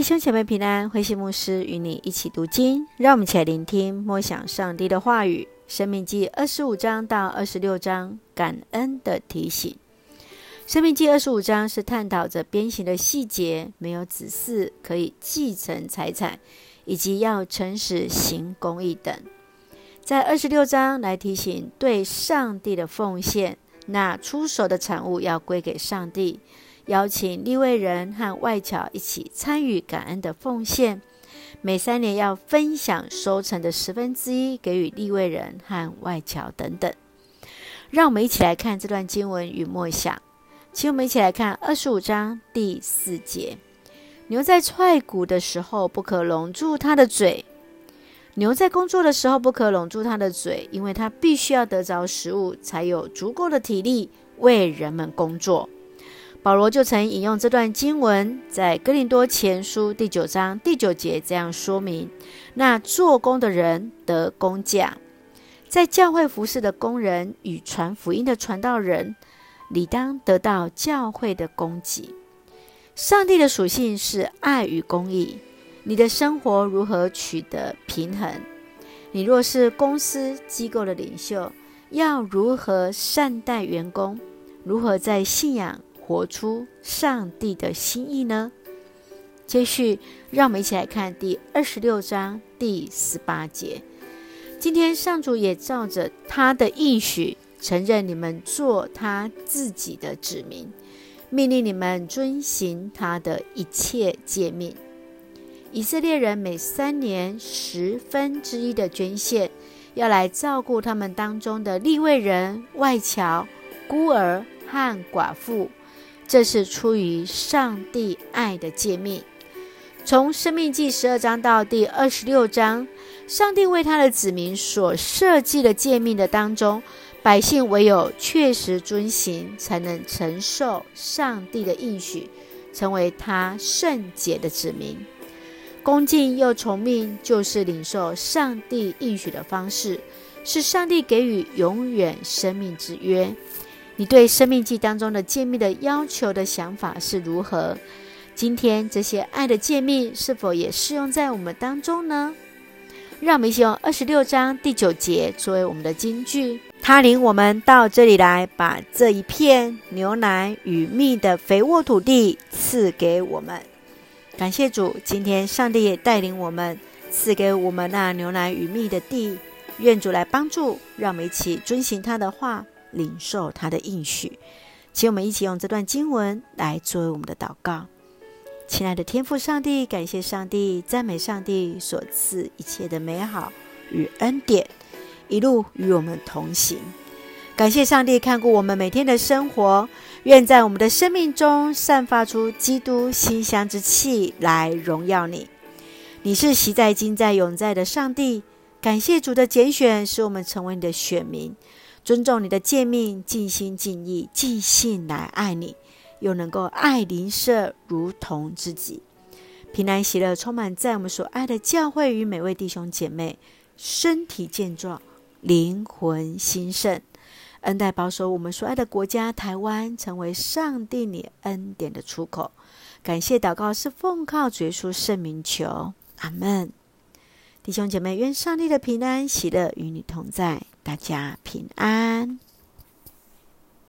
弟兄姐妹平安，慧馨牧师与你一起读经，让我们一起来聆听默想上帝的话语。生命记二十五章到二十六章，感恩的提醒。生命记二十五章是探讨着鞭刑的细节，没有子嗣可以继承财产，以及要诚实行公义等。在二十六章来提醒对上帝的奉献，那出手的产物要归给上帝。邀请利未人和外侨一起参与感恩的奉献，每三年要分享收成的十分之一给予利未人和外侨等等。让我们一起来看这段经文与默想，请我们一起来看二十五章第四节：牛在踹谷的时候不可拢住它的嘴；牛在工作的时候不可拢住它的嘴，因为它必须要得着食物，才有足够的体力为人们工作。保罗就曾引用这段经文，在哥林多前书第九章第九节这样说明：那做工的人得工价，在教会服侍的工人与传福音的传道人，理当得到教会的供给。上帝的属性是爱与公义，你的生活如何取得平衡？你若是公司机构的领袖，要如何善待员工？如何在信仰？活出上帝的心意呢？接续，让我们一起来看第二十六章第十八节。今天上主也照着他的应许，承认你们做他自己的子民，命令你们遵行他的一切诫命。以色列人每三年十分之一的捐献，要来照顾他们当中的利未人、外侨、孤儿和寡妇。这是出于上帝爱的诫命。从生命记十二章到第二十六章，上帝为他的子民所设计的诫命的当中，百姓唯有确实遵行，才能承受上帝的应许，成为他圣洁的子民。恭敬又从命，就是领受上帝应许的方式，是上帝给予永远生命之约。你对生命记当中的诫命的要求的想法是如何？今天这些爱的诫命是否也适用在我们当中呢？让我们一起用二十六章第九节作为我们的金句。他领我们到这里来，把这一片牛奶与蜜的肥沃土地赐给我们。感谢主，今天上帝也带领我们赐给我们那牛奶与蜜的地。愿主来帮助，让我们一起遵行他的话。领受他的应许，请我们一起用这段经文来作为我们的祷告。亲爱的天父上帝，感谢上帝，赞美上帝所赐一切的美好与恩典，一路与我们同行。感谢上帝看过我们每天的生活，愿在我们的生命中散发出基督馨香之气来荣耀你。你是昔在、今在、永在的上帝。感谢主的拣选，使我们成为你的选民。尊重你的诫命，尽心尽意尽性来爱你，又能够爱邻舍如同自己。平安喜乐充满在我们所爱的教会与每位弟兄姐妹，身体健壮，灵魂兴盛，恩待保守我们所爱的国家台湾，成为上帝你恩典的出口。感谢祷告是奉靠主耶稣圣名求，阿门。弟兄姐妹，愿上帝的平安喜乐与你同在。大家平安。